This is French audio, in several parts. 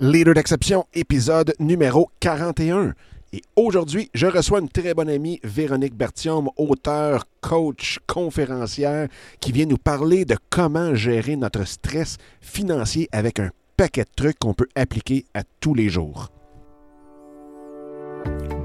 Leader d'exception, épisode numéro 41. Et aujourd'hui, je reçois une très bonne amie, Véronique Bertium, auteure, coach, conférencière, qui vient nous parler de comment gérer notre stress financier avec un paquet de trucs qu'on peut appliquer à tous les jours.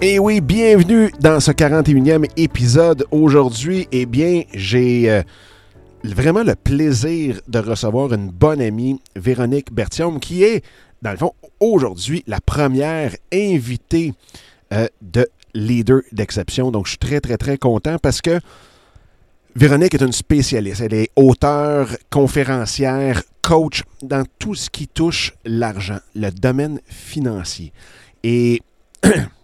Et oui, bienvenue dans ce 41e épisode. Aujourd'hui, eh bien, j'ai euh, vraiment le plaisir de recevoir une bonne amie, Véronique Bertium, qui est, dans le fond, aujourd'hui la première invitée euh, de Leader d'exception. Donc, je suis très, très, très content parce que Véronique est une spécialiste. Elle est auteure, conférencière, coach dans tout ce qui touche l'argent, le domaine financier. Et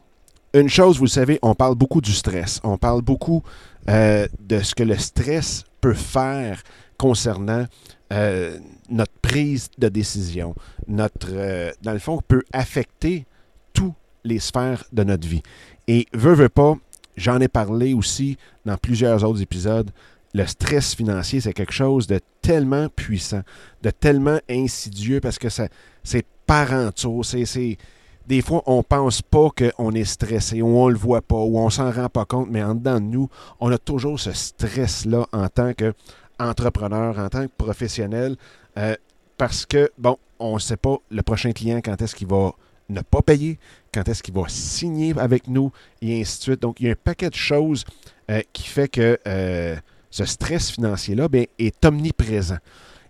une chose, vous le savez, on parle beaucoup du stress. On parle beaucoup euh, de ce que le stress peut faire concernant euh, notre prise de décision. Notre, euh, dans le fond, peut affecter toutes les sphères de notre vie. Et veux, veux pas, j'en ai parlé aussi dans plusieurs autres épisodes. Le stress financier, c'est quelque chose de tellement puissant, de tellement insidieux parce que c'est parental, c'est des fois, on ne pense pas qu'on est stressé, ou on ne le voit pas, ou on s'en rend pas compte, mais en dedans de nous, on a toujours ce stress-là en tant qu'entrepreneur, en tant que professionnel, euh, parce que, bon, on ne sait pas le prochain client quand est-ce qu'il va ne pas payer, quand est-ce qu'il va signer avec nous, et ainsi de suite. Donc, il y a un paquet de choses euh, qui fait que euh, ce stress financier-là ben, est omniprésent.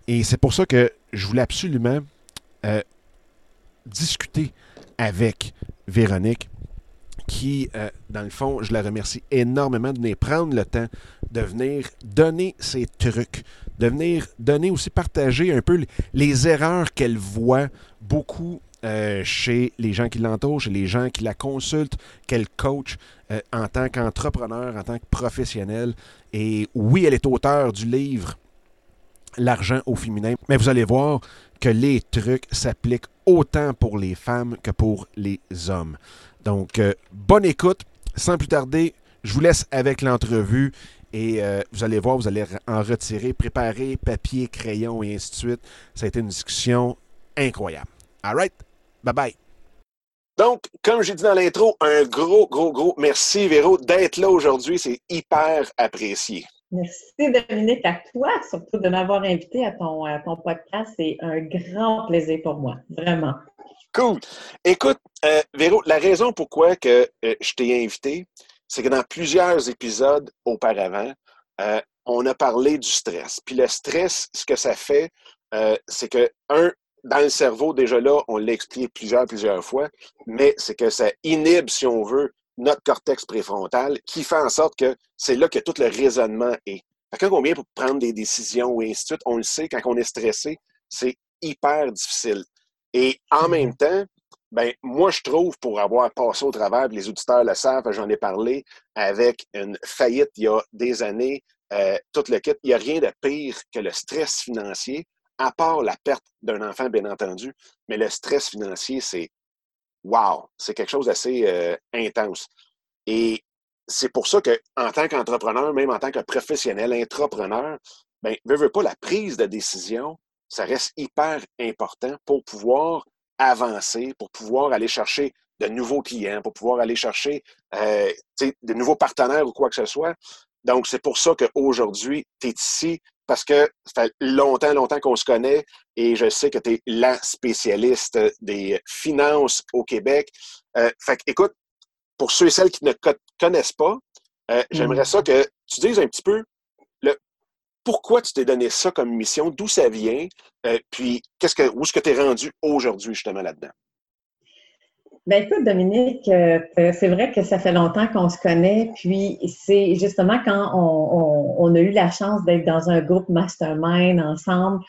Et c'est pour ça que je voulais absolument discuter avec Véronique, qui, euh, dans le fond, je la remercie énormément de venir prendre le temps de venir donner ses trucs, de venir donner aussi, partager un peu les erreurs qu'elle voit beaucoup euh, chez les gens qui l'entourent, chez les gens qui la consultent, qu'elle coach euh, en tant qu'entrepreneur, en tant que professionnel. Et oui, elle est auteure du livre L'argent au féminin, mais vous allez voir que les trucs s'appliquent autant pour les femmes que pour les hommes. Donc, euh, bonne écoute. Sans plus tarder, je vous laisse avec l'entrevue et euh, vous allez voir, vous allez en retirer, préparer papier, crayon et ainsi de suite. Ça a été une discussion incroyable. All right? Bye bye. Donc, comme j'ai dit dans l'intro, un gros, gros, gros merci, Véro, d'être là aujourd'hui. C'est hyper apprécié. Merci Dominique, à toi surtout de m'avoir invité à ton, podcast. C'est un grand plaisir pour moi, vraiment. Cool. Écoute, euh, Véro, la raison pourquoi euh, je t'ai invité, c'est que dans plusieurs épisodes auparavant, euh, on a parlé du stress. Puis le stress, ce que ça fait, c'est que, un, dans le cerveau, déjà là, on l'a expliqué plusieurs, plusieurs fois, mais c'est que ça inhibe, si on veut, notre cortex préfrontal, qui fait en sorte que c'est là que tout le raisonnement est. Quand on vient pour prendre des décisions et ainsi de suite, on le sait, quand on est stressé, c'est hyper difficile. Et en même mm-hmm. temps, ben, moi, je trouve, pour avoir passé au travers, les auditeurs le savent, j'en ai parlé avec une faillite il y a des années, euh, tout le kit, il n'y a rien de pire que le stress financier, à part la perte d'un enfant, bien entendu. Mais le stress financier, c'est wow, c'est quelque chose d'assez euh, intense. Et c'est pour ça qu'en tant qu'entrepreneur, même en tant que professionnel, entrepreneur, ben, ne veut pas la prise de décision, ça reste hyper important pour pouvoir avancer, pour pouvoir aller chercher de nouveaux clients, pour pouvoir aller chercher euh, de nouveaux partenaires ou quoi que ce soit. Donc, c'est pour ça qu'aujourd'hui, tu es ici parce que ça fait longtemps, longtemps qu'on se connaît et je sais que tu es la spécialiste des finances au Québec. Euh, fait écoute, pour ceux et celles qui ne connaissent pas, euh, j'aimerais ça mm. que tu dises un petit peu pourquoi tu t'es donné ça comme mission, d'où ça vient, euh, puis qu'est-ce que, où est-ce que tu es rendu aujourd'hui justement là-dedans? Ben écoute, Dominique, euh, c'est vrai que ça fait longtemps qu'on se connaît, puis c'est justement quand on, a eu la chance d'être dans un groupe mastermind ensemble,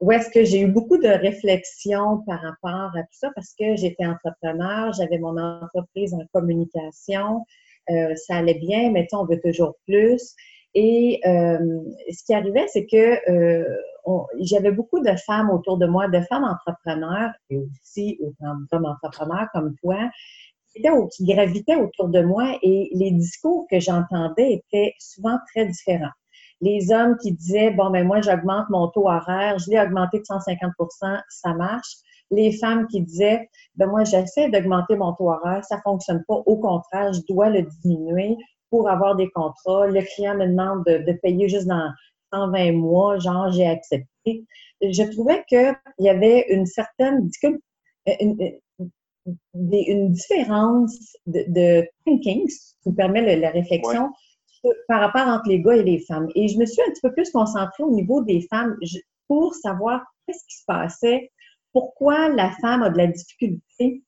où est-ce que j'ai eu beaucoup de réflexions par rapport à tout ça, parce que j'étais entrepreneur, j'avais mon entreprise en communication, euh, ça allait bien, mais on veut toujours plus. Et euh, ce qui arrivait, c'est que euh, j'avais beaucoup de femmes autour de moi, de femmes entrepreneurs et aussi autant d'hommes entrepreneurs comme toi, qui gravitaient autour de moi et les discours que j'entendais étaient souvent très différents. Les hommes qui disaient, bon, ben moi, j'augmente mon taux horaire, je l'ai augmenté de 150% ça marche. Les femmes qui disaient, ben moi, j'essaie d'augmenter mon taux horaire, ça fonctionne pas. Au contraire, je dois le diminuer pour avoir des contrats. Le client me demande de, payer juste dans 120 mois, genre j'ai accepté. Je trouvais qu'il y avait une certaine une, une différence de, thinking, qui permet la réflexion, par rapport entre les gars et les femmes. Et je me suis un petit peu plus concentrée au niveau des femmes pour savoir qu'est-ce qui se passait, pourquoi la femme a de la difficulté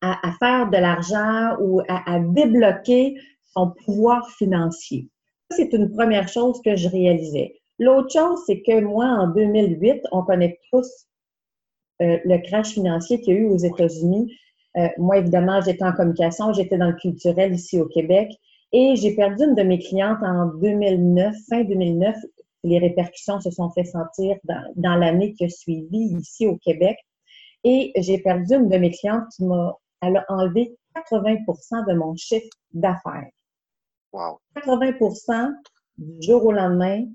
à, faire de l'argent ou à débloquer son pouvoir financier. C'est une première chose que je réalisais. L'autre chose, c'est que moi, en 2008, on connaît tous euh, le crash financier qu'il y a eu aux États-Unis. Euh, moi, évidemment, j'étais en communication, j'étais dans le culturel ici au Québec et j'ai perdu une de mes clientes en 2009, fin 2009. Les répercussions se sont fait sentir dans, dans l'année qui a suivi ici au Québec. Et j'ai perdu une de mes clientes qui m'a enlevé 80% de mon chiffre d'affaires. 80% du jour au lendemain,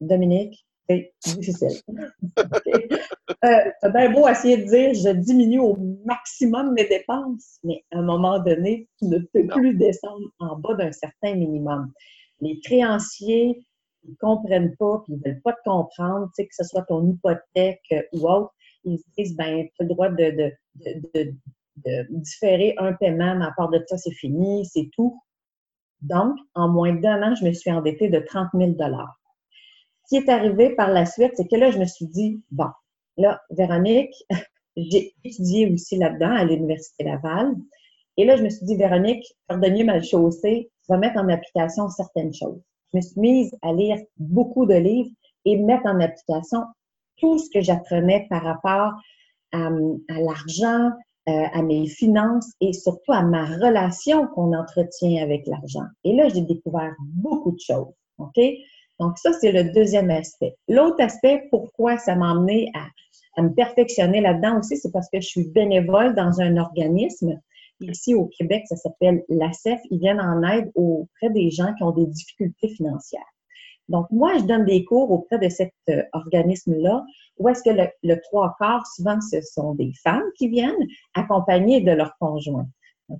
Dominique, c'est difficile. euh, c'est bien beau essayer de dire je diminue au maximum mes dépenses, mais à un moment donné, tu ne peux plus descendre en bas d'un certain minimum. Les créanciers, ils ne comprennent pas, puis ils ne veulent pas te comprendre, que ce soit ton hypothèque ou autre. Ils se disent, ben, tu as le droit de, de, de, de, différer un paiement, mais à part de ça, c'est fini, c'est tout. Donc, en moins d'un an, je me suis endettée de 30 000 Ce qui est arrivé par la suite, c'est que là, je me suis dit, bon, là, Véronique, j'ai étudié aussi là-dedans à l'Université Laval. Et là, je me suis dit, Véronique, pardonnez mal chaussée, tu vas mettre en application certaines choses. Je me suis mise à lire beaucoup de livres et mettre en application tout ce que j'apprenais par rapport à l'argent, euh, à mes finances et surtout à ma relation qu'on entretient avec l'argent. Et là, j'ai découvert beaucoup de choses. Donc, ça, c'est le deuxième aspect. L'autre aspect, pourquoi ça m'a amené à, me perfectionner là-dedans aussi, c'est parce que je suis bénévole dans un organisme. Ici au Québec, ça s'appelle l'ACEF. Ils viennent en aide auprès des gens qui ont des difficultés financières. Donc, moi, je donne des cours auprès de cet euh, organisme-là, où est-ce que le, trois quarts, souvent, ce sont des femmes qui viennent accompagnées de leur conjoint.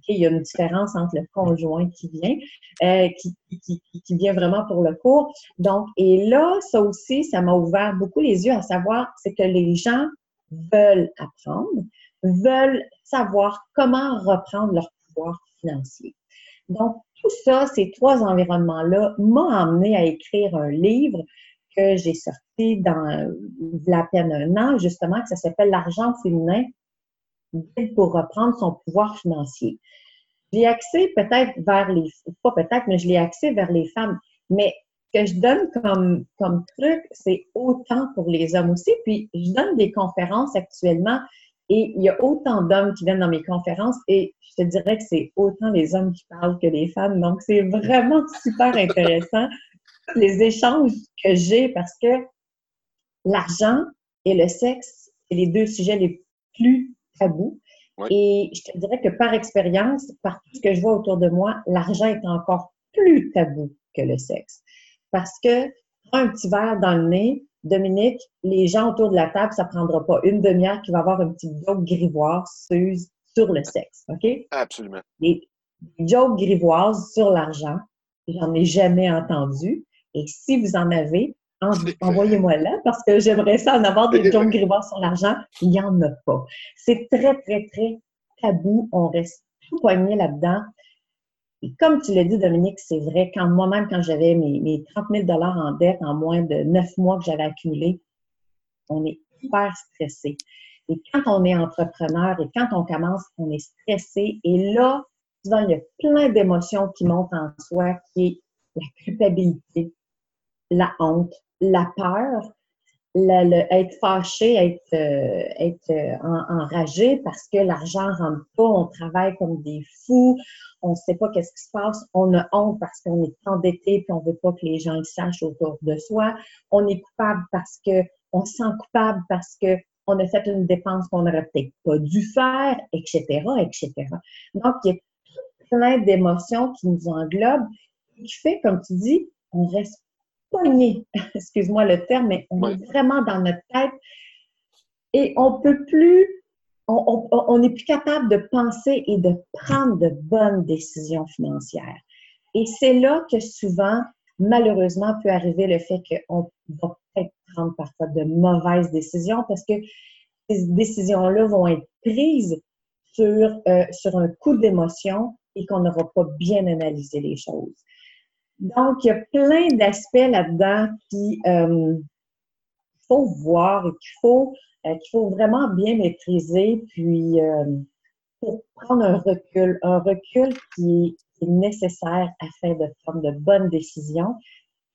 Il y a une différence entre le conjoint qui vient, euh, qui, qui, qui, vient vraiment pour le cours. Donc, et là, ça aussi, ça m'a ouvert beaucoup les yeux à savoir, c'est que les gens veulent apprendre, veulent savoir comment reprendre leur pouvoir financier. Donc, tout ça, ces trois environnements-là, m'ont amené à écrire un livre que j'ai sorti dans la peine un an, justement, que ça s'appelle L'argent féminin pour reprendre son pouvoir financier. J'ai axé peut-être vers les, pas peut-être, mais je l'ai axé vers les femmes. Mais ce que je donne comme, comme truc, c'est autant pour les hommes aussi. Puis, je donne des conférences actuellement et il y a autant d'hommes qui viennent dans mes conférences et je te dirais que c'est autant les hommes qui parlent que les femmes. Donc, c'est vraiment super intéressant les échanges que j'ai parce que l'argent et le sexe, c'est les deux sujets les plus tabous. Et je te dirais que par expérience, par tout ce que je vois autour de moi, l'argent est encore plus tabou que le sexe. Parce que prends un petit verre dans le nez, Dominique, les gens autour de la table, ça prendra pas une demi-heure qui va avoir une petite joke grivoise sur le sexe, OK? Absolument. Les, jokes grivoises sur l'argent, j'en ai jamais entendu. Et si vous en avez, envoyez-moi là parce que j'aimerais ça en avoir des jokes grivoises sur l'argent. Il n'y en a pas. C'est très, très, très tabou. On reste tout poigné là-dedans. Et comme tu l'as dit, Dominique, c'est vrai, quand moi-même, quand j'avais mes, mes 30 000 en dette en moins de neuf mois que j'avais accumulé, on est hyper stressé. Et quand on est entrepreneur et quand on commence, on est stressé. Et là, souvent, il y a plein d'émotions qui montent en soi, qui est la culpabilité, la honte, la peur, être fâché, être, euh, euh, enragé parce que l'argent rentre pas, on travaille comme des fous, on ne sait pas qu'est-ce qui se passe, on a honte parce qu'on est endetté puis on veut pas que les gens le sachent autour de soi, on est coupable parce que on se sent coupable parce que on a fait une dépense qu'on n'aurait peut-être pas dû faire, etc., etc. Donc, il y a plein d'émotions qui nous englobent, qui fait, comme tu dis, on reste pogné, excuse-moi le terme, mais on est vraiment dans notre tête et on peut plus, on n'est plus capable de penser et de prendre de bonnes décisions financières. Et c'est là que souvent, malheureusement, peut arriver le fait qu'on va peut-être prendre parfois de mauvaises décisions parce que ces décisions-là vont être prises sur, euh, sur un coup d'émotion et qu'on n'aura pas bien analysé les choses. Donc, il y a plein d'aspects là-dedans qu'il euh, faut voir et qu'il faut, euh, qu'il faut vraiment bien maîtriser, puis euh, pour prendre un recul, un recul qui est nécessaire afin de prendre de bonnes décisions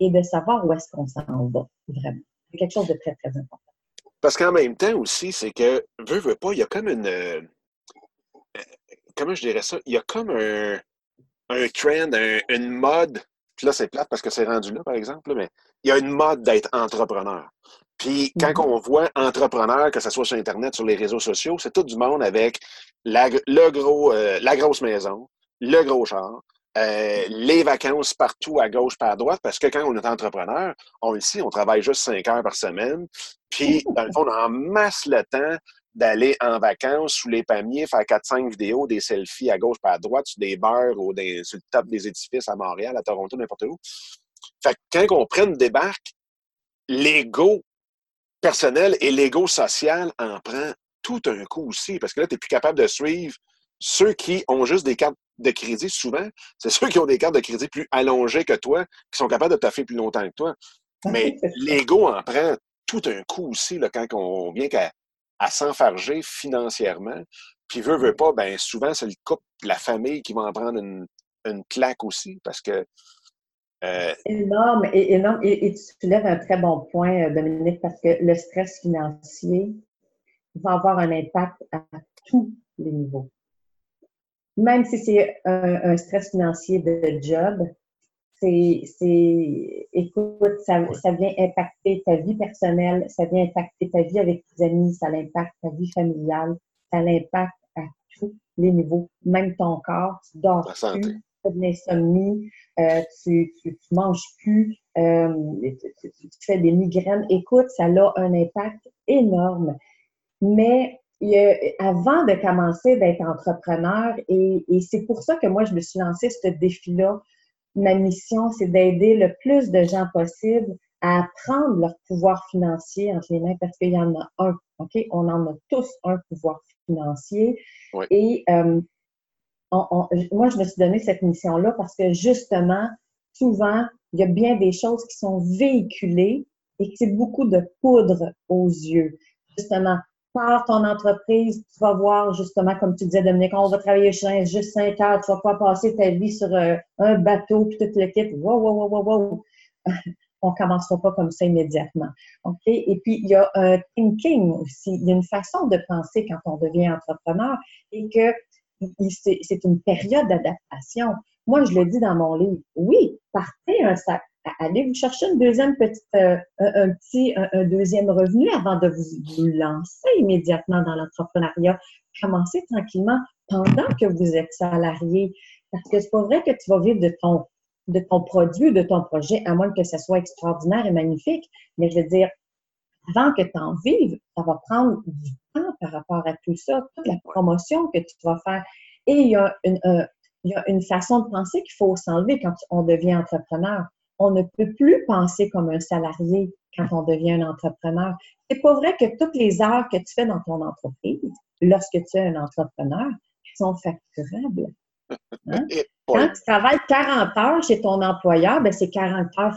et de savoir où est-ce qu'on s'en va, vraiment. C'est quelque chose de très, très important. Parce qu'en même temps aussi, c'est que, veux, veux pas, il y a comme une. comment je dirais ça? Il y a comme un, un trend, une mode puis là, c'est plate parce que c'est rendu là, par exemple, mais il y a une mode d'être entrepreneur. Puis quand mm-hmm. on voit entrepreneur, que ce soit sur Internet, sur les réseaux sociaux, c'est tout du monde avec la, le gros, euh, la grosse maison, le gros char, euh, les vacances partout à gauche, par à droite, parce que quand on est entrepreneur, on le sait, on travaille juste cinq heures par semaine. Puis, dans le fond, on en masse le temps d'aller en vacances sous les palmiers, faire 4-5 vidéos, des selfies à gauche pas à droite, sur des bars ou sur le top des édifices à Montréal, à Toronto, n'importe où. Fait que quand on prenne débarque, l'ego personnel et l'ego social en prend tout un coup aussi, parce que là, tu n'es plus capable de suivre ceux qui ont juste des cartes de crédit, souvent, c'est ceux qui ont des cartes de crédit plus allongées que toi, qui sont capables de taffer plus longtemps que toi. Mais l'ego en prend tout un coup aussi là, quand on vient qu'à à s'enfarger financièrement. Puis veut, veut pas, ben souvent, c'est le couple, la famille qui va en prendre une, une claque aussi parce que. Euh... Énorme, et, énorme. Et, tu soulèves un très bon point, euh, Dominique, parce que le stress financier va avoir un impact à tous les niveaux. Même si c'est un stress financier de job, c'est, écoute, ça, ça, vient impacter ta vie personnelle, ça vient impacter ta vie avec tes amis, ça l'impacte ta vie familiale, ça l'impacte à tous les niveaux, même ton corps, tu dors plus, tu as de l'insomnie, euh, tu, tu, manges plus, euh, tu, fais des migraines. Écoute, ça a un impact énorme. Mais avant de commencer d'être entrepreneur, et, et c'est pour ça que moi, je me suis lancée ce défi-là ma mission, c'est d'aider le plus de gens possible à apprendre leur pouvoir financier entre les mains parce qu'il y en a un. OK? On en a tous un pouvoir financier. Et euh, moi, je me suis donné cette mission-là parce que justement, souvent, il y a bien des choses qui sont véhiculées et que c'est beaucoup de poudre aux yeux. Justement, par ton entreprise, tu vas voir justement, comme tu disais, Dominique, on va travailler juste cinq heures, tu vas pas passer ta vie sur euh, un bateau, puis tout le kit. Wow, wow, wow, wow, wow. on commencera pas comme ça immédiatement. OK? Et puis, il y a un thinking aussi. Il y a une façon de penser quand on devient entrepreneur et que c'est une période d'adaptation. Moi, je le dis dans mon livre. Oui, partez un, sac allez vous chercher une deuxième petite, euh, un, petit, un, deuxième revenu avant de vous, lancer immédiatement dans l'entrepreneuriat. Commencez tranquillement pendant que vous êtes salarié. Parce que c'est pas vrai que tu vas vivre de ton, de ton produit, de ton projet, à moins que ce soit extraordinaire et magnifique. Mais je veux dire, avant que tu en vives, ça va prendre du temps par rapport à tout ça, toute la promotion que tu vas faire. Et il y a une, euh, il y a une façon de penser qu'il faut s'enlever quand on devient entrepreneur on ne peut plus penser comme un salarié quand on devient un entrepreneur. C'est pas vrai que toutes les heures que tu fais dans ton entreprise, lorsque tu es un entrepreneur, sont facturables. Hein? Quand tu travailles 40 heures chez ton employeur, ben c'est 40 heures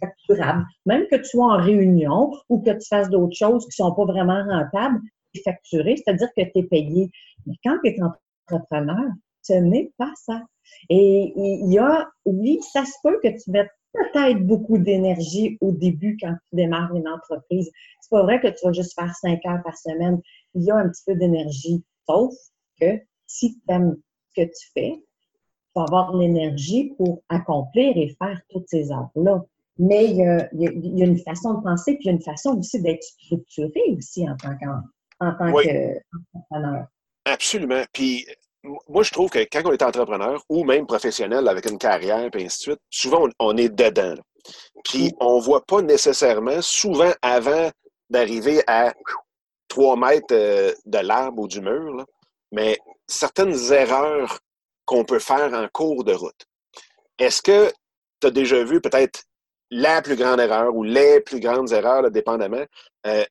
facturables. Même que tu sois en réunion ou que tu fasses d'autres choses qui ne sont pas vraiment rentables, c'est facturé, c'est-à-dire que tu es payé. Mais quand tu es entrepreneur, ce n'est pas ça. Et il y a, oui, ça se peut que tu mettes peut-être beaucoup d'énergie au début quand tu démarres une entreprise. C'est pas vrai que tu vas juste faire cinq heures par semaine. Il y a un petit peu d'énergie. Sauf que si tu aimes ce que tu fais, tu vas avoir l'énergie pour accomplir et faire toutes ces heures-là. Mais il y, a, une façon de penser, puis il y a une façon aussi d'être structuré aussi en tant qu'entrepreneur. Absolument. Puis moi, je trouve que quand on est entrepreneur ou même professionnel avec une carrière et ainsi de suite, souvent on, est dedans. Puis on ne voit pas nécessairement, souvent avant d'arriver à trois mètres euh, de l'arbre ou du mur, mais certaines erreurs qu'on peut faire en cours de route. Est-ce que tu as déjà vu peut-être la plus grande erreur ou les plus grandes erreurs, dépendamment, euh,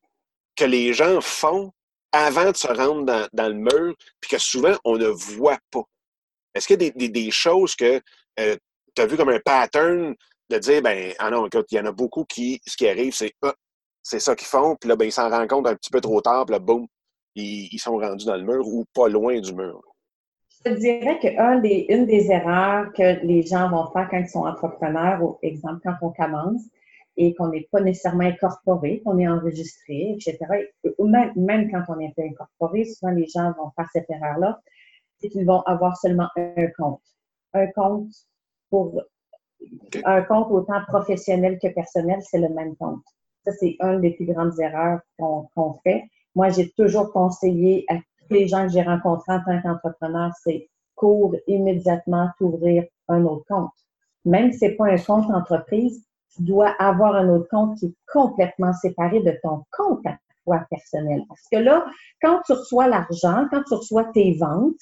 que les gens font avant de se rendre dans, le mur, puis que souvent, on ne voit pas. Est-ce qu'il y a des, choses que euh, tu as vu comme un pattern de dire, ben, ah non, écoute, il y en a beaucoup qui, ce qui arrive, c'est, ah, c'est ça qu'ils font, puis là, ben, ils s'en rendent compte un petit peu trop tard, puis là, boum, ils, sont rendus dans le mur ou pas loin du mur. Je te dirais qu'une des, une des erreurs que les gens vont faire quand ils sont entrepreneurs, ou exemple, quand on commence, et qu'on n'est pas nécessairement incorporé, qu'on est enregistré, etc. Ou même, même quand on est incorporé, souvent les gens vont faire cette erreur-là, c'est qu'ils vont avoir seulement un compte. Un compte pour un compte autant professionnel que personnel, c'est le même compte. Ça, c'est une des plus grandes erreurs qu'on fait. Moi, j'ai toujours conseillé à tous les gens que j'ai rencontrés en tant qu'entrepreneur, c'est cours immédiatement d'ouvrir un autre compte. Même si ce n'est pas un compte entreprise, tu dois avoir un autre compte qui est complètement séparé de ton compte à toi personnel. Parce que là, quand tu reçois l'argent, quand tu reçois tes ventes,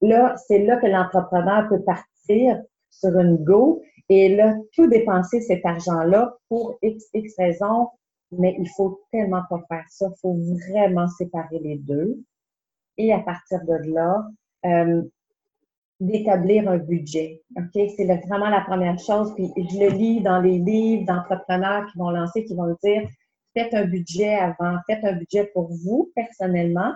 là, c'est là que l'entrepreneur peut partir sur une go et là, tout dépenser cet argent-là pour X, X raisons, mais il faut tellement pas faire ça. Il faut vraiment séparer les deux. Et à partir de là, euh, d'établir un budget. OK? C'est vraiment la première chose. Puis je le lis dans les livres d'entrepreneurs qui vont lancer, qui vont dire faites un budget avant, faites un budget pour vous personnellement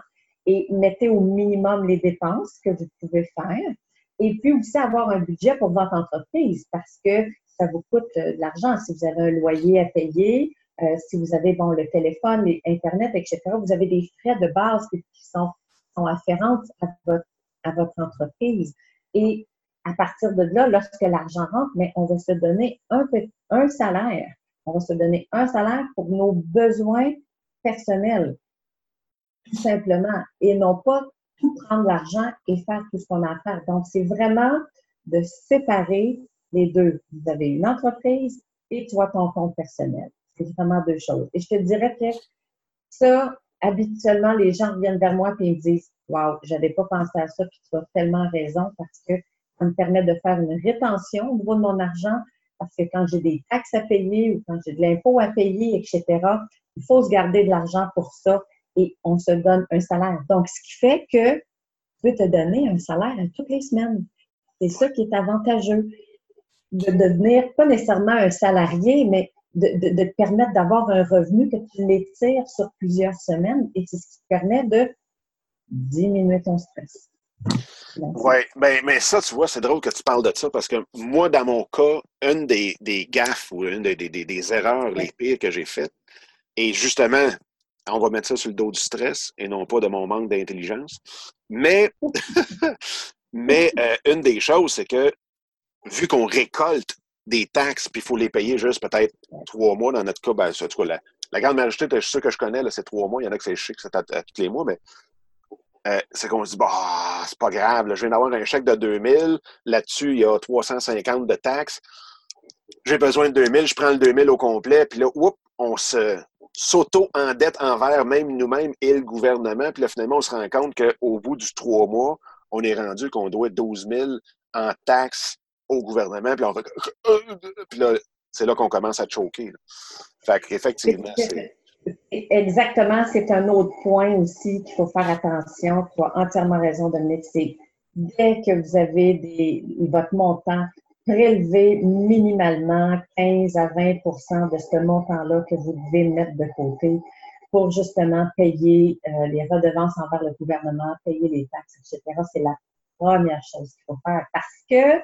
et mettez au minimum les dépenses que vous pouvez faire. Et puis aussi avoir un budget pour votre entreprise parce que ça vous coûte euh, de l'argent. Si vous avez un loyer à payer, euh, si vous avez bon, le téléphone, Internet, etc., vous avez des frais de base qui sont, sont afférents à votre, à votre entreprise. Et à partir de là, lorsque l'argent rentre, mais on va se donner un, un salaire. On va se donner un salaire pour nos besoins personnels, tout simplement, et non pas tout prendre l'argent et faire tout ce qu'on a à faire. Donc, c'est vraiment de séparer les deux. Vous avez une entreprise et toi, ton compte personnel. C'est vraiment deux choses. Et je te dirais que ça, habituellement, les gens reviennent vers moi et me disent Wow, j'avais pas pensé à ça, puis tu as tellement raison parce que ça me permet de faire une rétention au niveau de mon argent parce que quand j'ai des taxes à payer ou quand j'ai de l'impôt à payer, etc., il faut se garder de l'argent pour ça et on se donne un salaire. Donc, ce qui fait que tu peux te donner un salaire toutes les semaines. C'est ça qui est avantageux. De devenir pas nécessairement un salarié, mais de, de, te permettre d'avoir un revenu que tu l'étires sur plusieurs semaines et c'est ce qui te permet de diminuer ton stress. Oui, ben, mais ça, tu vois, c'est drôle que tu parles de ça parce que moi, dans mon cas, une des, des gaffes ou une des, des, des erreurs les pires que j'ai faites, et justement, on va mettre ça sur le dos du stress et non pas de mon manque d'intelligence. Mais, mais euh, une des choses, c'est que vu qu'on récolte des taxes, puis il faut les payer juste peut-être trois mois dans notre cas, ben, en tout la, grande majorité de ceux que je connais, c'est trois mois. Il y en a que c'est chic, c'est à, tous les mois, mais euh, c'est qu'on se dit, bah, c'est pas grave, je viens d'avoir un chèque de 2000, là-dessus, il y a 350 de taxes. J'ai besoin de 2000, je prends le 2000 au complet, puis là, on se s'auto-endette envers même nous-mêmes et le gouvernement, puis là, finalement, on se rend compte qu'au bout du trois mois, on est rendu qu'on doit 12 000 en taxes au gouvernement, puis, on puis là, c'est là qu'on commence à choquer. Fait qu'effectivement, c'est Exactement, c'est un autre point aussi qu'il faut faire attention. Tu as entièrement raison, Dominique. C'est dès que vous avez des, votre montant prélevé minimalement 15 à 20 de ce montant-là que vous devez mettre de côté pour justement payer euh, les redevances envers le gouvernement, payer les taxes, etc. C'est la première chose qu'il faut faire parce que,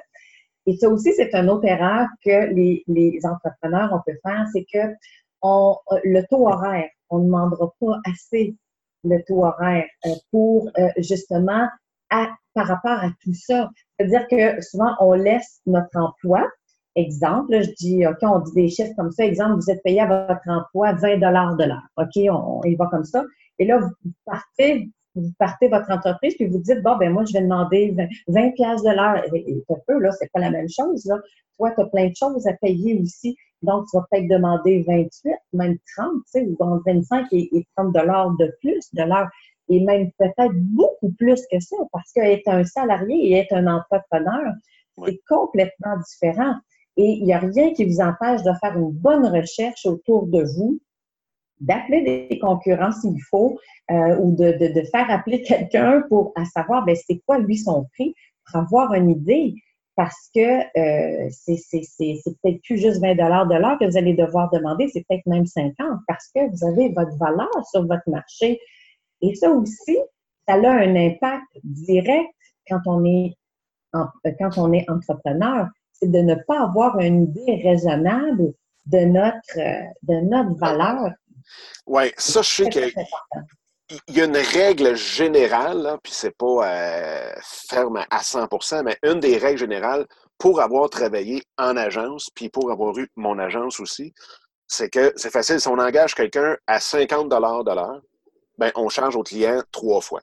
et ça aussi, c'est une autre erreur que les, les entrepreneurs ont peut faire, c'est que on, le taux horaire, on ne demandera pas assez le taux horaire euh, pour euh, justement à, par rapport à tout ça. C'est-à-dire que souvent, on laisse notre emploi. Exemple, je dis, OK, on dit des chiffres comme ça. Exemple, vous êtes payé à votre emploi 20 de l'heure. OK, on, y va comme ça. Et là, vous partez, vous partez votre entreprise, puis vous dites, bon, ben moi, je vais demander 20 pièces de l'heure. Et, un peu, là, c'est pas la même chose, là. Toi, tu as plein de choses à payer aussi. Donc, tu vas peut-être demander 28, même 30, tu sais, ou 25 et, 30 dollars de plus de l'heure. Et même peut-être beaucoup plus que ça, parce qu'être un salarié et être un entrepreneur, c'est complètement différent. Et il n'y a rien qui vous empêche de faire une bonne recherche autour de vous, d'appeler des concurrents s'il faut, euh, ou de, de, de, faire appeler quelqu'un pour à savoir ben, c'est quoi lui son prix, pour avoir une idée parce que euh, c'est peut-être plus juste 20 de l'heure que vous allez devoir demander, c'est peut-être même 50 parce que vous avez votre valeur sur votre marché. Et ça aussi, ça a un impact direct quand on est, quand on est entrepreneur, c'est de ne pas avoir une idée raisonnable de notre, de notre valeur. Oui, ça, je sais que il y a une règle générale, puis c'est pas euh, ferme à 100 mais une des règles générales pour avoir travaillé en agence, puis pour avoir eu mon agence aussi, c'est que c'est facile. Si on engage quelqu'un à 50 de l'heure, ben, on charge au client trois fois.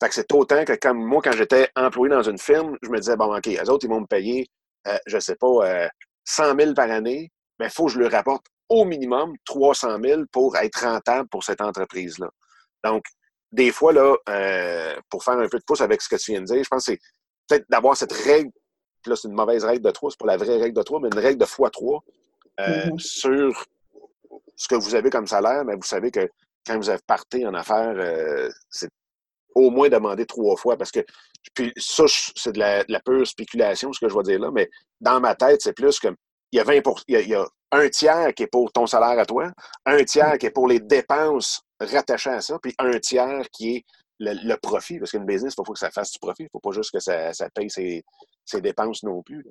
Fait que c'est autant que comme moi, quand j'étais employé dans une firme, je me disais, bon, OK, les autres, ils vont me payer, euh, je sais pas, euh, 100 000 par année, mais il faut que je leur rapporte au minimum 300 000 pour être rentable pour cette entreprise-là. Donc, des fois, là, euh, pour faire un peu de pouce avec ce que tu viens de dire, je pense que c'est peut-être d'avoir cette règle, là, c'est une mauvaise règle de 3, c'est pas la vraie règle de 3, mais une règle de x3 euh, mm-hmm. sur ce que vous avez comme salaire, mais vous savez que quand vous partez en affaires, euh, c'est au moins demander trois fois parce que puis ça, c'est de la, pure spéculation, ce que je vais dire là, mais dans ma tête, c'est plus que il y a 20 il y a un tiers qui est pour ton salaire à toi, un tiers qui est pour les dépenses rattaché à ça, puis un tiers qui est le, profit, parce qu'une business, il faut que ça fasse du profit, il ne faut pas juste que ça, paye ses, dépenses non plus.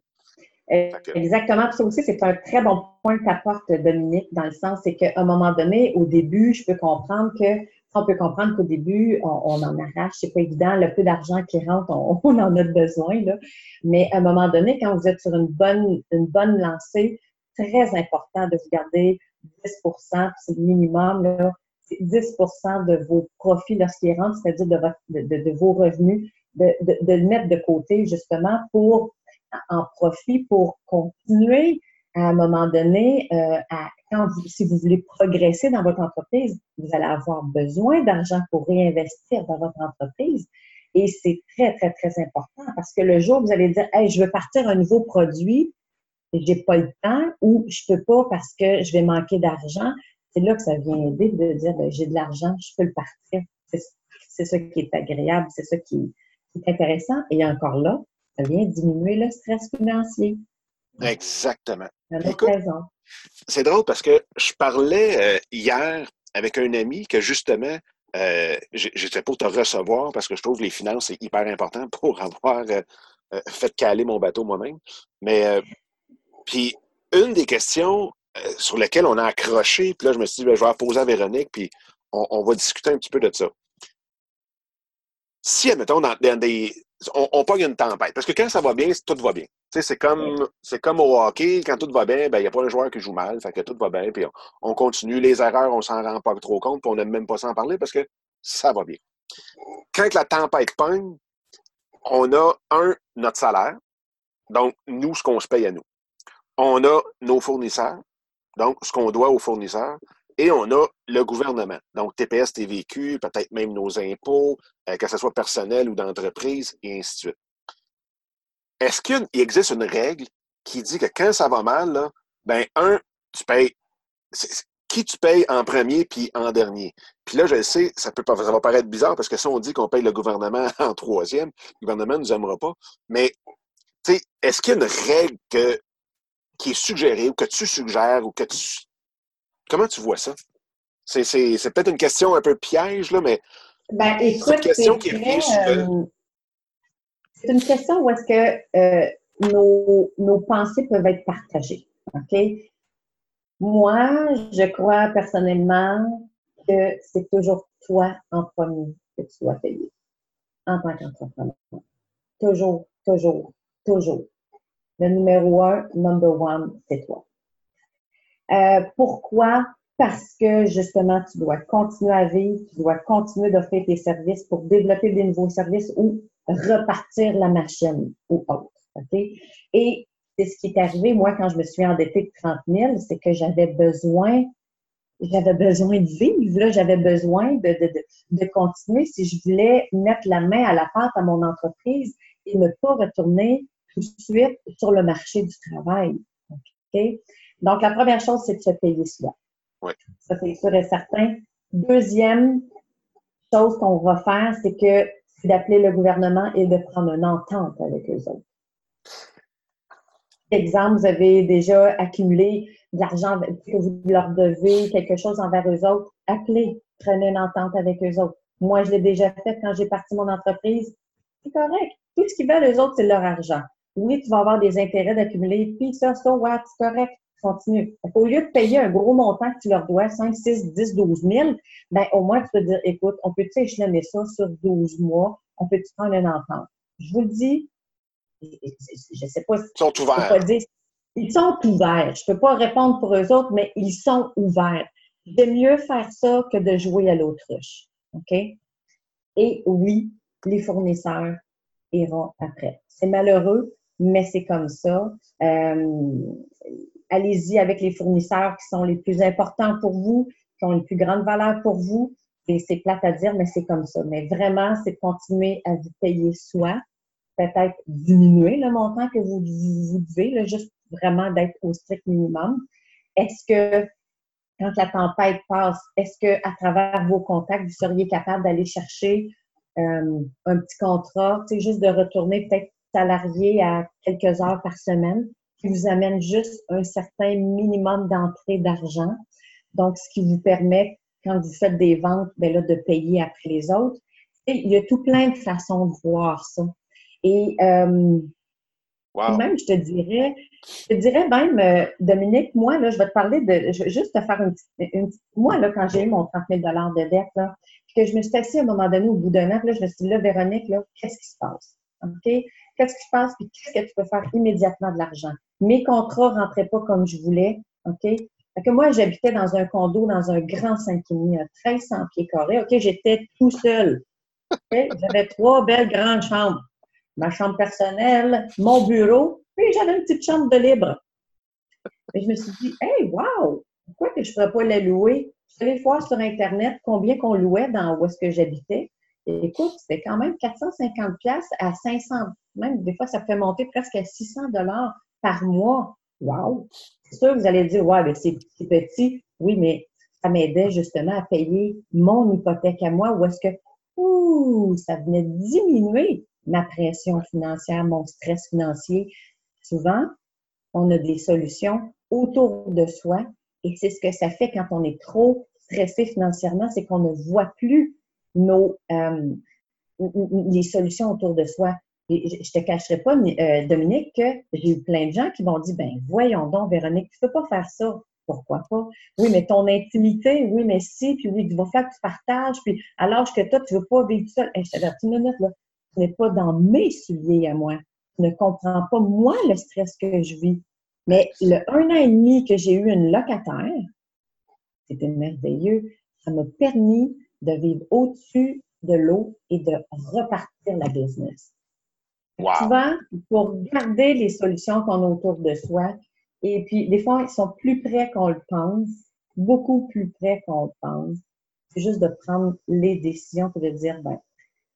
Exactement. ça aussi, c'est un très bon point que tu apportes, Dominique, dans le sens, c'est qu'à un moment donné, au début, je peux comprendre que on peut comprendre qu'au début, on, en arrache, c'est pas évident, le peu d'argent qui rentre, on, en a besoin, là. Mais à un moment donné, quand vous êtes sur une bonne, une bonne lancée, très important de vous garder 10 c'est le minimum, là, 10% de vos profits lorsqu'ils rentrent, c'est-à-dire de, de, vos revenus, de, le mettre de côté justement pour en profit pour continuer à un moment donné, euh, à, quand si vous voulez progresser dans votre entreprise, vous allez avoir besoin d'argent pour réinvestir dans votre entreprise. Et c'est très, très, très important parce que le jour où vous allez dire, hey, je veux partir un nouveau produit, j'ai pas le temps ou je peux pas parce que je vais manquer d'argent, c'est là que ça vient aider de dire ben, j'ai de l'argent, je peux le partir. C'est ça qui est agréable, c'est ça qui, est intéressant. Et encore là, ça vient diminuer le stress financier. Exactement. C'est drôle parce que je parlais euh, hier avec un ami que justement, euh, j'étais pour te recevoir parce que je trouve les finances, c'est hyper important pour avoir euh, fait caler mon bateau moi-même. Mais, puis, une des questions euh, sur lequel on a accroché. Puis là, je me suis dit, ben, je vais la poser à Véronique, puis on, va discuter un petit peu de ça. Si, admettons, dans, des. On, on pogne une tempête. Parce que quand ça va bien, tout va bien. C'est comme, c'est comme au hockey, quand tout va bien, ben, il n'y a pas un joueur qui joue mal, fait que tout va bien, puis on, continue. Les erreurs, on s'en rend pas trop compte, puis on n'aime même pas s'en parler parce que ça va bien. Quand la tempête pogne, on a, un, notre salaire, donc nous, ce qu'on se paye à nous. On a nos fournisseurs, donc ce qu'on doit aux fournisseurs, et on a le gouvernement, donc TPS, TVQ, peut-être même nos impôts, euh, que ce soit personnel ou d'entreprise, et ainsi de suite. Est-ce qu'il existe une règle qui dit que quand ça va mal, là, ben, un, tu payes. qui tu payes en premier puis en dernier? Puis là, je le sais, ça, peut, ça va paraître bizarre parce que si on dit qu'on paye le gouvernement en troisième, le gouvernement ne nous aimera pas. Mais, tu sais, est-ce qu'il y a une règle qui est suggérée ou que tu suggères ou que tu. Comment tu vois ça? C'est, peut-être une question un peu piège, là, mais. Ben, écoute, c'est une question qui euh, c'est une question où est-ce que euh, nos, nos pensées peuvent être partagées. OK? Moi, je crois personnellement que c'est toujours toi en premier que tu dois payer en tant qu'entrepreneur. Toujours, toujours, toujours. Le numéro un, number one, c'est toi. Euh, pourquoi? Parce que justement, tu dois continuer à vivre, tu dois continuer d'offrir tes services pour développer des nouveaux services ou repartir la machine ou autre. Et c'est ce qui est arrivé, moi, quand je me suis endettée de 30 000, c'est que j'avais besoin, j'avais besoin de vivre, j'avais besoin de, de, de, continuer si je voulais mettre la main à la pâte à mon entreprise et ne pas retourner tout de suite sur le marché du travail. Donc, la première chose, c'est de se payer soi. Oui. Ça, c'est sûr et certain. Deuxième chose qu'on va faire, c'est que c'est d'appeler le gouvernement et de prendre une entente avec eux autres. Exemple, vous avez déjà accumulé de l'argent que vous leur devez, quelque chose envers eux autres, appelez, prenez une entente avec eux autres. Moi, je l'ai déjà fait quand j'ai parti mon entreprise. C'est correct. Tout ce qu'ils veulent, eux autres, c'est leur argent. Oui, tu vas avoir des intérêts d'accumuler, puis ça, ça, ouais, c'est correct, continue. Au lieu de payer un gros montant que tu leur dois, 5, 6, 10, 12 000, ben, au moins, tu peux dire, écoute, on peut-tu échelonner ça sur 12 mois? On peut-tu prendre une entente? Je vous le dis, je ne sais pas. Ils sont ouverts. ils sont ouverts. Je ne peux pas répondre pour eux autres, mais ils sont ouverts. De mieux faire ça que de jouer à l'autruche. OK? Et oui, les fournisseurs iront après. C'est malheureux, mais c'est comme ça. Euh, allez-y avec les fournisseurs qui sont les plus importants pour vous, qui ont une plus grande valeur pour vous. C'est plate à dire, mais c'est comme ça. Mais vraiment, c'est continuer à vous payer soi, peut-être diminuer le montant que vous, vous devez, juste vraiment d'être au strict minimum. Est-ce que quand la tempête passe, est-ce que à travers vos contacts, vous seriez capable d'aller chercher euh, un petit contrat, sais, juste de retourner peut-être salarié à quelques heures par semaine, qui vous amène juste un certain minimum d'entrée d'argent. Donc, ce qui vous permet, quand vous faites des ventes, ben là, de payer après les autres. Et il y a tout plein de façons de voir ça. Et euh, même, je te dirais, je te dirais même, euh, Dominique, moi, là, je vais te parler de, je vais juste te faire une petite, moi, là, quand j'ai eu mon 30 000 de dette, là, que je me suis assise à un moment donné au bout d'un an, là, je me suis dit, là, Véronique, là, qu'est-ce qui se passe? OK? Qu'est-ce qui se passe? Puis qu'est-ce que tu peux faire immédiatement de l'argent? Mes contrats ne rentraient pas comme je voulais. OK? Que moi, j'habitais dans un condo, dans un grand 5,5 à 1300 pieds carrés. OK? J'étais tout seul. J'avais trois belles grandes chambres ma chambre personnelle, mon bureau, puis j'avais une petite chambre de libre. Et je me suis dit, hey, wow, pourquoi je ne pourrais pas la louer? Je suis allée voir sur Internet combien qu'on louait dans où est-ce que j'habitais. écoute, c'était quand même 450 pièces à 500, même des fois, ça fait monter presque à 600 dollars par mois. Wow! C'est sûr, vous allez dire, ouais, mais c'est petit. Oui, mais ça m'aidait justement à payer mon hypothèque à moi, ou est-ce que, ouh, ça venait diminuer ma pression financière, mon stress financier. Souvent, on a des solutions autour de soi et c'est ce que ça fait quand on est trop stressé financièrement, c'est qu'on ne voit plus nos euh, les solutions autour de soi. Et je te cacherai pas, euh, Dominique, que j'ai eu plein de gens qui m'ont dit, ben voyons donc, Véronique, tu peux pas faire ça. Pourquoi pas? Oui, mais ton intimité, oui, mais si, puis oui, tu vas faire que tu partages, puis à l'âge que toi, tu veux pas vivre seul. Hey, je une minute, là n'est pas dans mes souliers à moi. Tu ne comprends pas, moi, le stress que je vis. Mais le un an et demi que j'ai eu une locataire, c'était merveilleux. Ça m'a permis de vivre au-dessus de l'eau et de repartir la business. Souvent, pour garder les solutions qu'on a autour de soi, et puis des fois, ils sont plus près qu'on le pense, beaucoup plus près qu'on le pense. C'est juste de prendre les décisions et de dire, ben,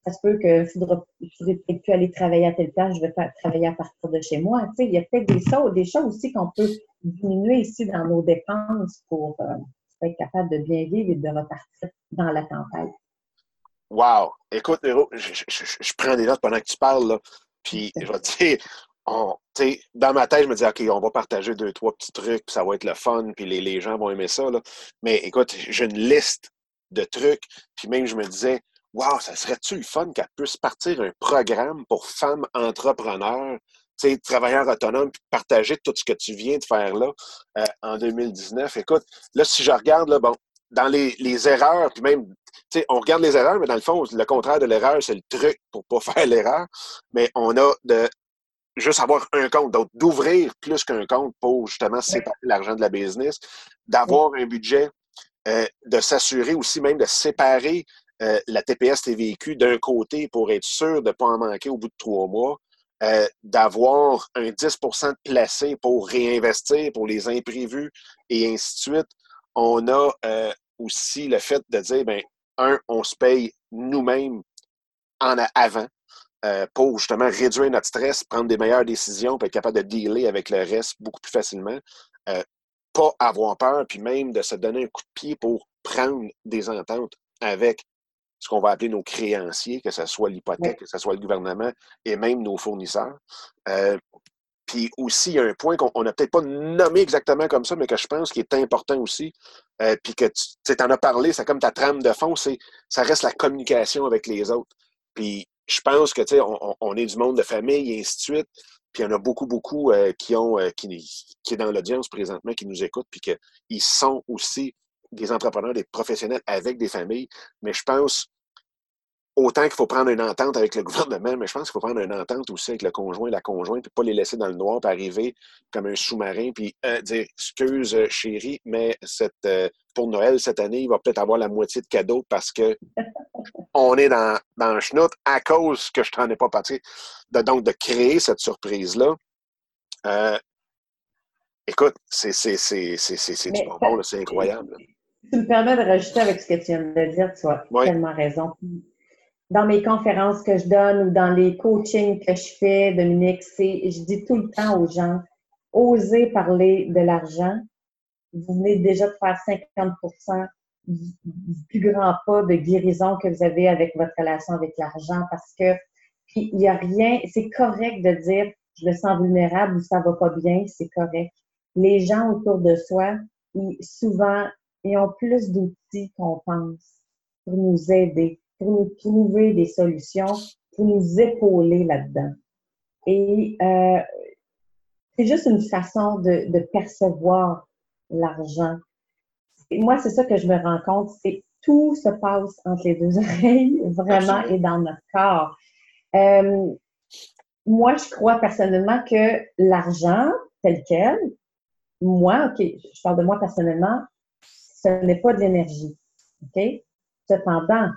ça se peut que je ne peut-être plus aller travailler à telle place, je vais faire, travailler à partir de chez moi. Tu sais, il y a peut-être des choses, des choses aussi qu'on peut diminuer ici dans nos dépenses pour, euh, être capable de bien vivre et de repartir dans la tempête. Wow! Écoute, je, prends des notes pendant que tu parles, là. Puis, je vais dire, on, dans ma tête, je me dis, OK, on va partager deux, trois petits trucs, puis ça va être le fun, puis les, les gens vont aimer ça. Là. Mais écoute, j'ai une liste de trucs, puis même je me disais, Wow, ça serait-tu le fun qu'elle puisse partir un programme pour femmes entrepreneurs, travailleurs autonomes, puis partager tout ce que tu viens de faire là euh, en 2019? Écoute, là, si je regarde, là, bon, dans les, les erreurs, puis même, on regarde les erreurs, mais dans le fond, le contraire de l'erreur, c'est le truc pour pas faire l'erreur. Mais on a de juste avoir un compte, donc d'ouvrir plus qu'un compte pour justement séparer l'argent de la business, d'avoir un budget, euh, de s'assurer aussi même de séparer euh, la TPS TVQ d'un côté pour être sûr de ne pas en manquer au bout de trois mois, euh, d'avoir un 10 de placé pour réinvestir pour les imprévus et ainsi de suite. On a aussi le fait de dire, ben, un, on se paye nous-mêmes en avant. Euh, pour justement réduire notre stress, prendre des meilleures décisions, être capable de dealer avec le reste beaucoup plus facilement. Euh, pas avoir peur, puis même de se donner un coup de pied pour prendre des ententes avec ce qu'on va appeler nos créanciers, que ce soit l'hypothèque, que ce soit le gouvernement et même nos fournisseurs. Euh, puis aussi, il y a un point qu'on n'a peut-être pas nommé exactement comme ça, mais que je pense qui est important aussi, puis que tu en as parlé, c'est comme ta trame de fond, c'est ça reste la communication avec les autres. Puis je pense que, tu sais, on, est du monde de famille et ainsi de suite. Puis il y en a beaucoup, beaucoup euh, qui ont euh, qui, qui est dans l'audience présentement, qui nous écoutent, puis qu'ils sont aussi des entrepreneurs, des professionnels avec des familles. Mais je pense autant qu'il faut prendre une entente avec le gouvernement, mais je pense qu'il faut prendre une entente aussi avec le conjoint, la conjointe, puis pas les laisser dans le noir, puis arriver comme un sous-marin, puis euh, dire excuse chérie, mais cette, pour Noël cette année, il va peut-être avoir la moitié de cadeaux parce que on est dans, dans le chenoute à cause que je t'en ai pas parti. De, donc, de créer cette surprise-là. Euh, écoute, c'est du bonbon, c'est incroyable. Tu me permets de rajouter avec ce que tu viens de dire, tu as tellement raison. Dans mes conférences que je donne ou dans les coachings que je fais, Dominique, je dis tout le temps aux gens, osez parler de l'argent. Vous venez déjà de faire 50% du, plus grand pas de guérison que vous avez avec votre relation avec l'argent parce que il n'y a rien, c'est correct de dire je me sens vulnérable ou ça va pas bien, c'est correct. Les gens autour de soi, ils, souvent, ils ont plus d'outils qu'on pense pour nous aider, pour nous trouver des solutions, pour nous épauler là-dedans. Et euh, c'est juste une façon de, de percevoir l'argent moi, c'est ça que je me rends compte, c'est tout se passe entre les deux oreilles, vraiment, et dans notre corps. Euh, moi, je crois personnellement que l'argent, tel quel, moi, OK, je parle de moi personnellement, ce n'est pas de l'énergie. OK? Cependant,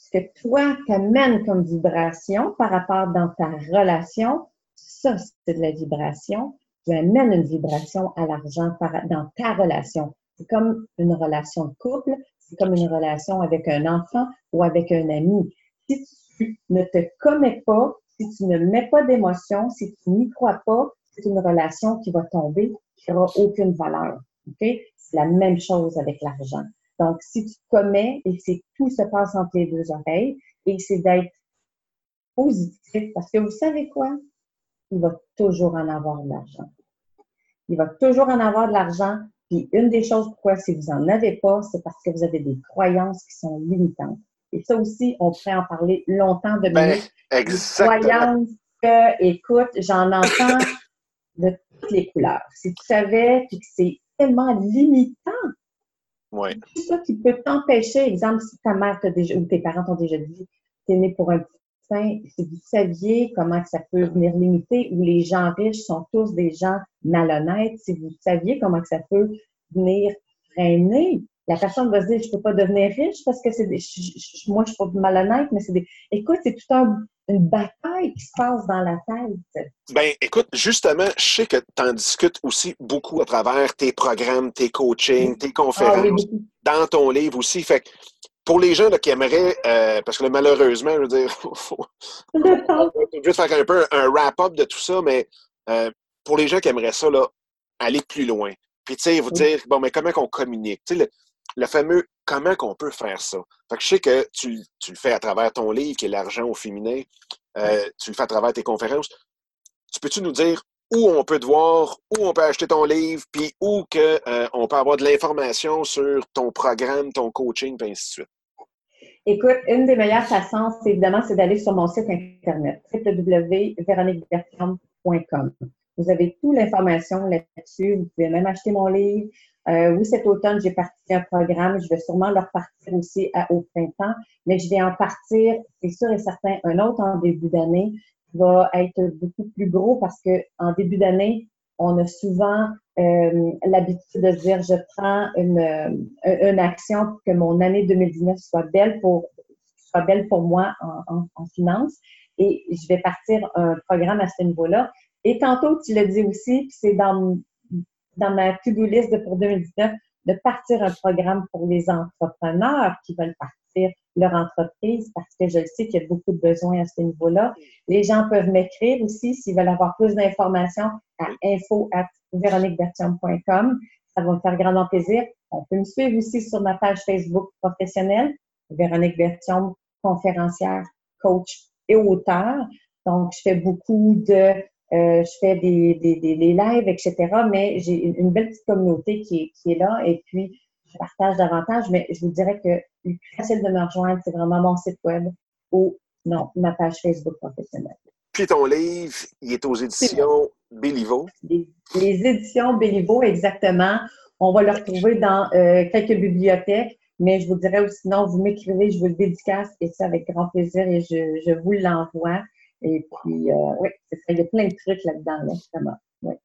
ce que toi t'amènes comme vibration par rapport dans ta relation, ça, c'est de la vibration. Tu amènes une vibration à l'argent dans ta relation. C'est comme une relation de couple, c'est comme une relation avec un enfant ou avec un ami. Si tu ne te connais pas, si tu ne mets pas d'émotion, si tu n'y crois pas, c'est une relation qui va tomber, qui n'aura aucune valeur. C'est la même chose avec l'argent. Donc, si tu te commets et c'est tout se passe entre les deux oreilles, et c'est d'être positif, parce que vous savez quoi? Il va toujours en avoir de l'argent. Il va toujours en avoir de l'argent puis une des choses pourquoi si vous n'en avez pas, c'est parce que vous avez des croyances qui sont limitantes. Et ça aussi, on pourrait en parler longtemps de ben, croyances que, écoute, j'en entends de toutes les couleurs. Si tu savais que c'est tellement limitant, c'est ça qui peut t'empêcher. Exemple, si ta mère déjà, ou tes parents t'ont déjà dit, t'es né pour un petit si vous saviez comment ça peut venir limiter, où les gens riches sont tous des gens malhonnêtes, si vous saviez comment ça peut venir freiner, la personne va se dire, je peux pas devenir riche parce que c'est des, moi, je suis pas malhonnête, mais c'est des, écoute, c'est tout un, une bataille qui se passe dans la tête. Ben, écoute, justement, je sais que tu en discutes aussi beaucoup à travers tes programmes, tes coachings, tes conférences, ah dans ton livre aussi. Fait pour les gens qui aimeraient, euh, parce que malheureusement, je veux dire, faut, juste faire un peu un wrap-up de tout ça, mais euh, pour les gens qui aimeraient ça, là, aller plus loin, Puis, tu sais, vous dire, bon, mais comment qu'on communique? Tu sais, le, fameux comment qu'on peut faire ça. Fait que je sais que tu, tu, le fais à travers ton livre, qui est L'argent au féminin. Euh, tu le fais à travers tes conférences. Tu peux-tu nous dire où on peut te voir, où on peut acheter ton livre, puis où que, euh, on peut avoir de l'information sur ton programme, ton coaching, puis ainsi de suite? Écoute, une des meilleures façons, c'est évidemment, c'est d'aller sur mon site internet, www.veroniquebertram.com. Vous avez toute l'information là-dessus. Vous pouvez même acheter mon livre. Euh, oui, cet automne, j'ai parti un programme. Je vais sûrement le repartir aussi au printemps, mais je vais en partir, c'est sûr et certain, un autre en début d'année qui va être beaucoup plus gros parce que en début d'année, on a souvent euh, l'habitude de dire je prends une, euh, une action pour que mon année 2019 soit belle pour soit belle pour moi en, en, en finance et je vais partir un programme à ce niveau-là. Et tantôt, tu l'as dit aussi, c'est dans, dans ma to-do list pour 2019 de partir un programme pour les entrepreneurs qui veulent partir leur entreprise parce que je sais qu'il y a beaucoup de besoins à ce niveau-là. Les gens peuvent m'écrire aussi s'ils veulent avoir plus d'informations à info at. Ça va me faire grandement plaisir. On peut me suivre aussi sur ma page Facebook professionnelle, Véronique Bertium, conférencière, coach et auteur. Donc, je fais beaucoup de, euh, je fais des, des, des, lives, etc. Mais j'ai une, belle petite communauté qui est, qui est là et puis je partage davantage. Mais je vous dirais que le plus facile de me rejoindre, c'est vraiment mon site web ou non, ma page Facebook professionnelle. Puis ton livre, il est aux éditions Béliveau. Les, éditions Béliveau, exactement. On va le retrouver dans euh, quelques bibliothèques, mais je vous dirais aussi, sinon, vous m'écrivez, je vous le dédicace et ça avec grand plaisir et je, je vous l'envoie. Et puis, euh, oui, il y a plein de trucs là-dedans, là, justement.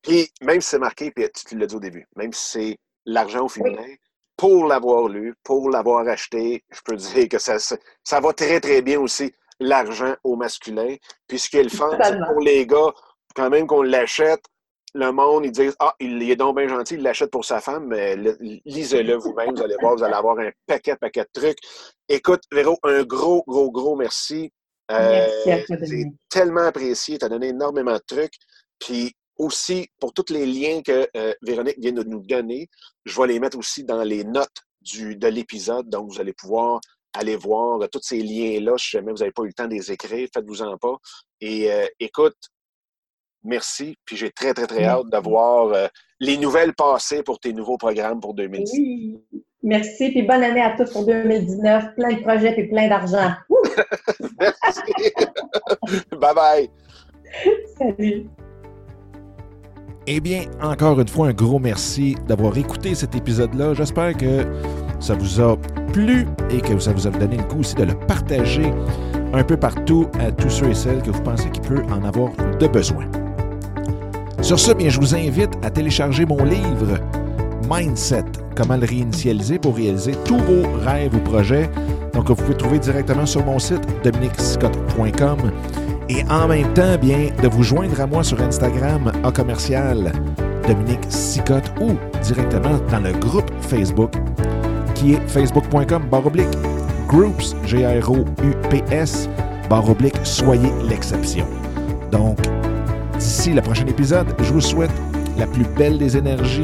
Puis, même si c'est marqué, puis tu l'as dit au début, même si c'est l'argent au féminin, pour l'avoir lu, pour l'avoir acheté, je peux dire que ça, ça va très, très bien aussi l'argent au masculin. Puis ce qui est le fun, c'est pour les gars, quand même qu'on l'achète, le monde, ils disent Ah, il est donc bien gentil, il l'achète pour sa femme, mais lisez-le vous-même, vous allez voir, vous allez avoir un paquet, paquet de trucs. Écoute, Véro, un gros, gros, gros merci. Euh, c'est tellement apprécié, tu as donné énormément de trucs. Puis aussi, pour tous les liens que euh, Véronique vient de nous donner, je vais les mettre aussi dans les notes du, de l'épisode. Donc, vous allez pouvoir aller voir tous ces liens-là. Si jamais vous n'avez pas eu le temps de les écrire, faites-vous-en pas. Et euh, écoute, merci. Puis j'ai très, très, très hâte de voir euh, les nouvelles passer pour tes nouveaux programmes pour 2019. Oui. Merci. Puis bonne année à tous pour 2019. Plein de projets et plein d'argent. merci. bye bye. Salut. Eh bien, encore une fois, un gros merci d'avoir écouté cet épisode-là. J'espère que ça vous a plu et que ça vous a donné le coup aussi de le partager un peu partout à tous ceux et celles que vous pensez qu'il peut en avoir de besoin. Sur ce, bien, je vous invite à télécharger mon livre Mindset, comment le réinitialiser pour réaliser tous vos rêves ou projets. Donc, vous pouvez trouver directement sur mon site dominicscott.com et en même temps, bien, de vous joindre à moi sur Instagram à commercial Dominique Sicotte ou directement dans le groupe Facebook qui est facebook.com baroblique groups, G-R-O-U-P-S, baroblique soyez l'exception. Donc, d'ici le prochain épisode, je vous souhaite la plus belle des énergies